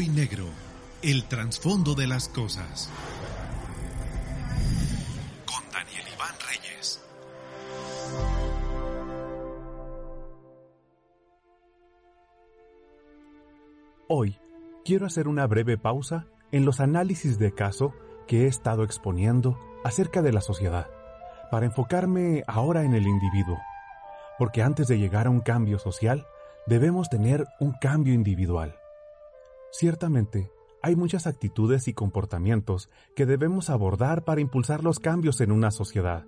Y negro, el trasfondo de las cosas. Con Daniel Iván Reyes. Hoy quiero hacer una breve pausa en los análisis de caso que he estado exponiendo acerca de la sociedad, para enfocarme ahora en el individuo, porque antes de llegar a un cambio social, debemos tener un cambio individual. Ciertamente, hay muchas actitudes y comportamientos que debemos abordar para impulsar los cambios en una sociedad,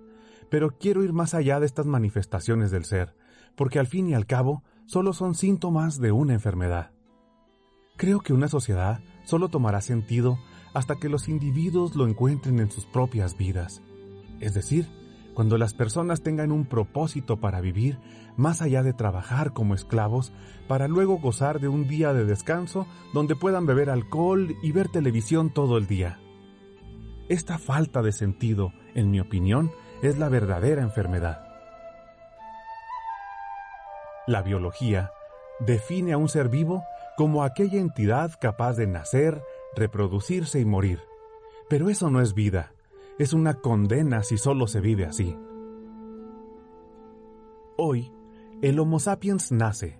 pero quiero ir más allá de estas manifestaciones del ser, porque al fin y al cabo solo son síntomas de una enfermedad. Creo que una sociedad solo tomará sentido hasta que los individuos lo encuentren en sus propias vidas, es decir, cuando las personas tengan un propósito para vivir más allá de trabajar como esclavos, para luego gozar de un día de descanso donde puedan beber alcohol y ver televisión todo el día. Esta falta de sentido, en mi opinión, es la verdadera enfermedad. La biología define a un ser vivo como aquella entidad capaz de nacer, reproducirse y morir. Pero eso no es vida, es una condena si solo se vive así. Hoy, el Homo sapiens nace,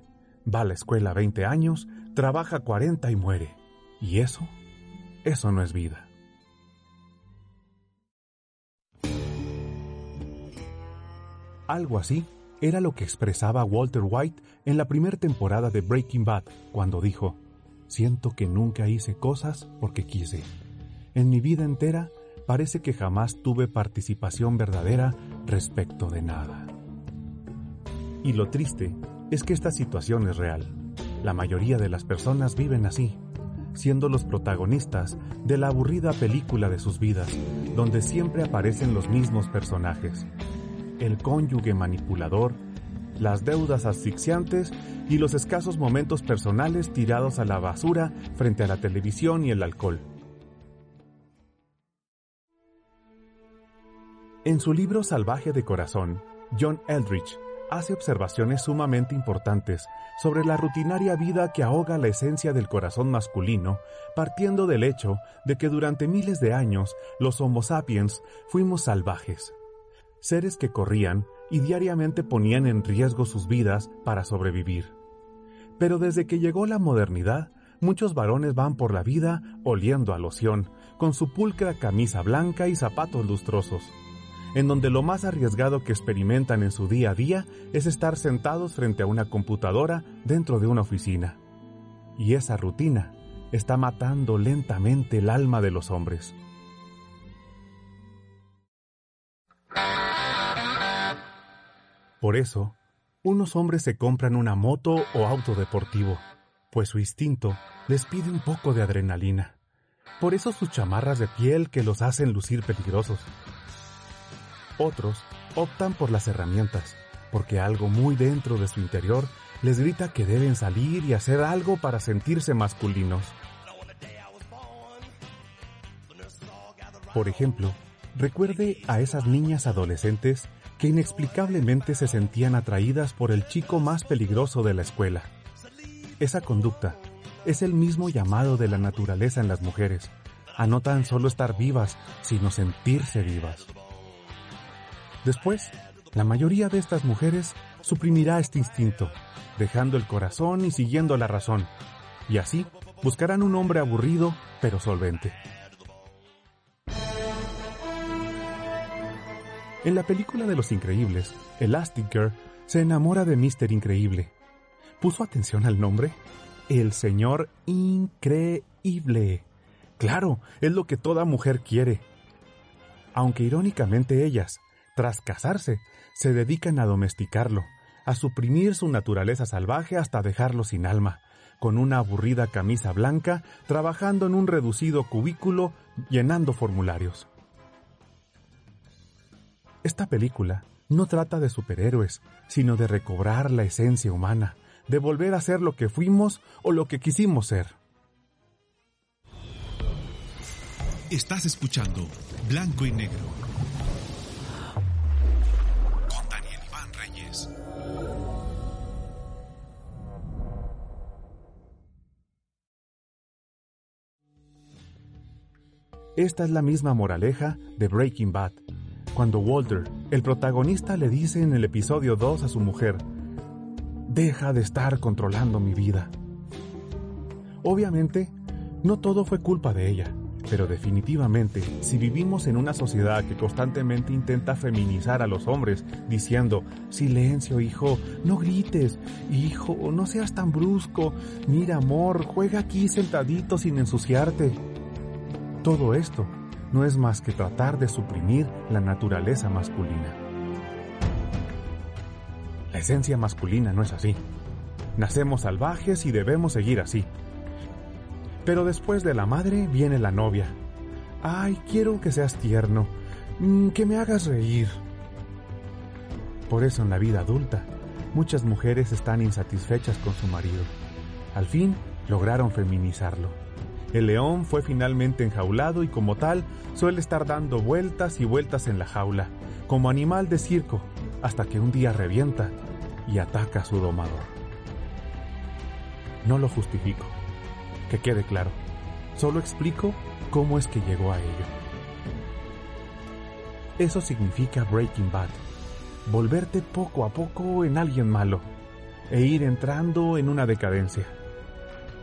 va a la escuela 20 años, trabaja 40 y muere. ¿Y eso? Eso no es vida. Algo así era lo que expresaba Walter White en la primera temporada de Breaking Bad, cuando dijo, Siento que nunca hice cosas porque quise. En mi vida entera parece que jamás tuve participación verdadera respecto de nada. Y lo triste es que esta situación es real. La mayoría de las personas viven así, siendo los protagonistas de la aburrida película de sus vidas, donde siempre aparecen los mismos personajes. El cónyuge manipulador, las deudas asfixiantes y los escasos momentos personales tirados a la basura frente a la televisión y el alcohol. En su libro Salvaje de Corazón, John Eldridge hace observaciones sumamente importantes sobre la rutinaria vida que ahoga la esencia del corazón masculino, partiendo del hecho de que durante miles de años los Homo sapiens fuimos salvajes, seres que corrían y diariamente ponían en riesgo sus vidas para sobrevivir. Pero desde que llegó la modernidad, muchos varones van por la vida oliendo a loción, con su pulcra camisa blanca y zapatos lustrosos en donde lo más arriesgado que experimentan en su día a día es estar sentados frente a una computadora dentro de una oficina. Y esa rutina está matando lentamente el alma de los hombres. Por eso, unos hombres se compran una moto o auto deportivo, pues su instinto les pide un poco de adrenalina. Por eso sus chamarras de piel que los hacen lucir peligrosos otros optan por las herramientas, porque algo muy dentro de su interior les grita que deben salir y hacer algo para sentirse masculinos. Por ejemplo, recuerde a esas niñas adolescentes que inexplicablemente se sentían atraídas por el chico más peligroso de la escuela. Esa conducta es el mismo llamado de la naturaleza en las mujeres, a no tan solo estar vivas, sino sentirse vivas. Después, la mayoría de estas mujeres suprimirá este instinto, dejando el corazón y siguiendo la razón, y así buscarán un hombre aburrido pero solvente. En la película de Los Increíbles, Elastic Girl se enamora de Mr. Increíble. ¿Puso atención al nombre? El Señor Increíble. Claro, es lo que toda mujer quiere. Aunque irónicamente ellas, Tras casarse, se dedican a domesticarlo, a suprimir su naturaleza salvaje hasta dejarlo sin alma, con una aburrida camisa blanca, trabajando en un reducido cubículo, llenando formularios. Esta película no trata de superhéroes, sino de recobrar la esencia humana, de volver a ser lo que fuimos o lo que quisimos ser. Estás escuchando Blanco y Negro Esta es la misma moraleja de Breaking Bad, cuando Walter, el protagonista, le dice en el episodio 2 a su mujer, deja de estar controlando mi vida. Obviamente, no todo fue culpa de ella, pero definitivamente, si vivimos en una sociedad que constantemente intenta feminizar a los hombres, diciendo, silencio hijo, no grites, hijo, no seas tan brusco, mira amor, juega aquí sentadito sin ensuciarte. Todo esto no es más que tratar de suprimir la naturaleza masculina. La esencia masculina no es así. Nacemos salvajes y debemos seguir así. Pero después de la madre viene la novia. Ay, quiero que seas tierno, mm, que me hagas reír. Por eso en la vida adulta, muchas mujeres están insatisfechas con su marido. Al fin, lograron feminizarlo. El león fue finalmente enjaulado y como tal suele estar dando vueltas y vueltas en la jaula, como animal de circo, hasta que un día revienta y ataca a su domador. No lo justifico, que quede claro, solo explico cómo es que llegó a ello. Eso significa Breaking Bad, volverte poco a poco en alguien malo e ir entrando en una decadencia.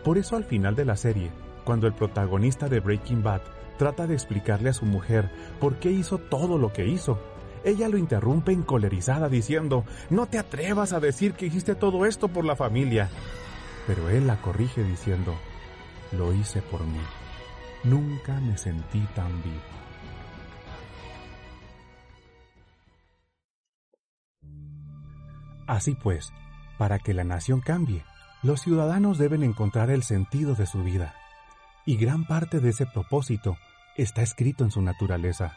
Por eso al final de la serie, cuando el protagonista de Breaking Bad trata de explicarle a su mujer por qué hizo todo lo que hizo. Ella lo interrumpe encolerizada diciendo, no te atrevas a decir que hiciste todo esto por la familia. Pero él la corrige diciendo, lo hice por mí. Nunca me sentí tan vivo. Así pues, para que la nación cambie, los ciudadanos deben encontrar el sentido de su vida y gran parte de ese propósito está escrito en su naturaleza.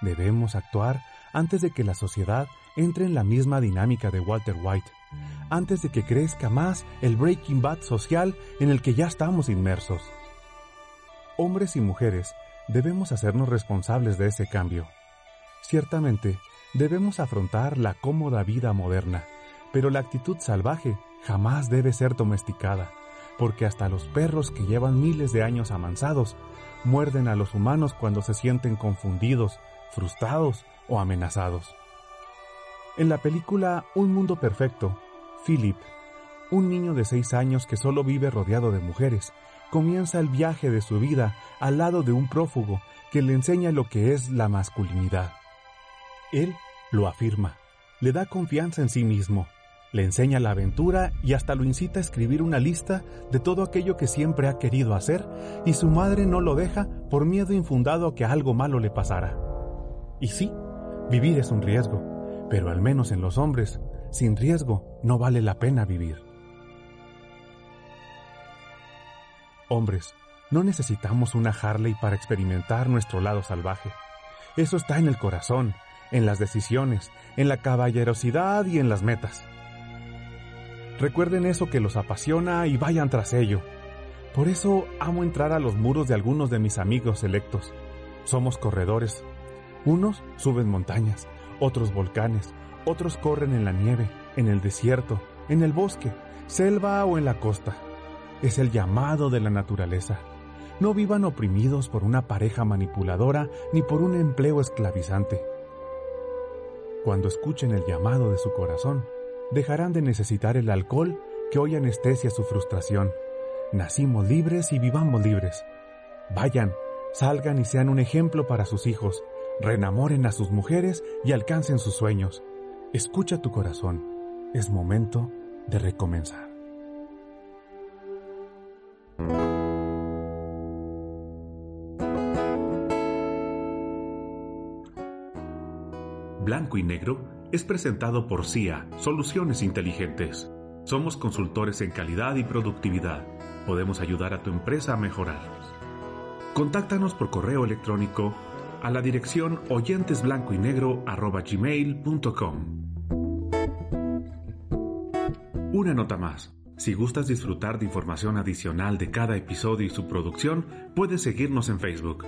Debemos actuar antes de que la sociedad entre en la misma dinámica de Walter White, antes de que crezca más el Breaking Bad social en el que ya estamos inmersos. Hombres y mujeres debemos hacernos responsables de ese cambio. Ciertamente, debemos afrontar la cómoda vida moderna, pero la actitud salvaje jamás debe ser domesticada porque hasta los perros que llevan miles de años amansados muerden a los humanos cuando se sienten confundidos, frustrados o amenazados. En la película Un Mundo Perfecto, Philip, un niño de seis años que solo vive rodeado de mujeres, comienza el viaje de su vida al lado de un prófugo que le enseña lo que es la masculinidad. Él lo afirma, le da confianza en sí mismo le enseña la aventura y hasta lo incita a escribir una lista de todo aquello que siempre ha querido hacer y su madre no lo deja por miedo infundado a que algo malo le pasara. Y sí, vivir es un riesgo, pero al menos en los hombres, sin riesgo no vale la pena vivir. Hombres, no necesitamos una Harley para experimentar nuestro lado salvaje. Eso está en el corazón, en las decisiones, en la caballerosidad y en las metas. Recuerden eso que los apasiona y vayan tras ello. Por eso amo entrar a los muros de algunos de mis amigos selectos. Somos corredores. Unos suben montañas, otros volcanes, otros corren en la nieve, en el desierto, en el bosque, selva o en la costa. Es el llamado de la naturaleza. No vivan oprimidos por una pareja manipuladora ni por un empleo esclavizante. Cuando escuchen el llamado de su corazón, dejarán de necesitar el alcohol que hoy anestesia su frustración. Nacimos libres y vivamos libres. Vayan, salgan y sean un ejemplo para sus hijos, reenamoren a sus mujeres y alcancen sus sueños. Escucha tu corazón. Es momento de recomenzar. Blanco y Negro es presentado por CIA, Soluciones Inteligentes. Somos consultores en calidad y productividad. Podemos ayudar a tu empresa a mejorar. Contáctanos por correo electrónico a la dirección oyentesblancoynegro.gmail.com Una nota más. Si gustas disfrutar de información adicional de cada episodio y su producción, puedes seguirnos en Facebook.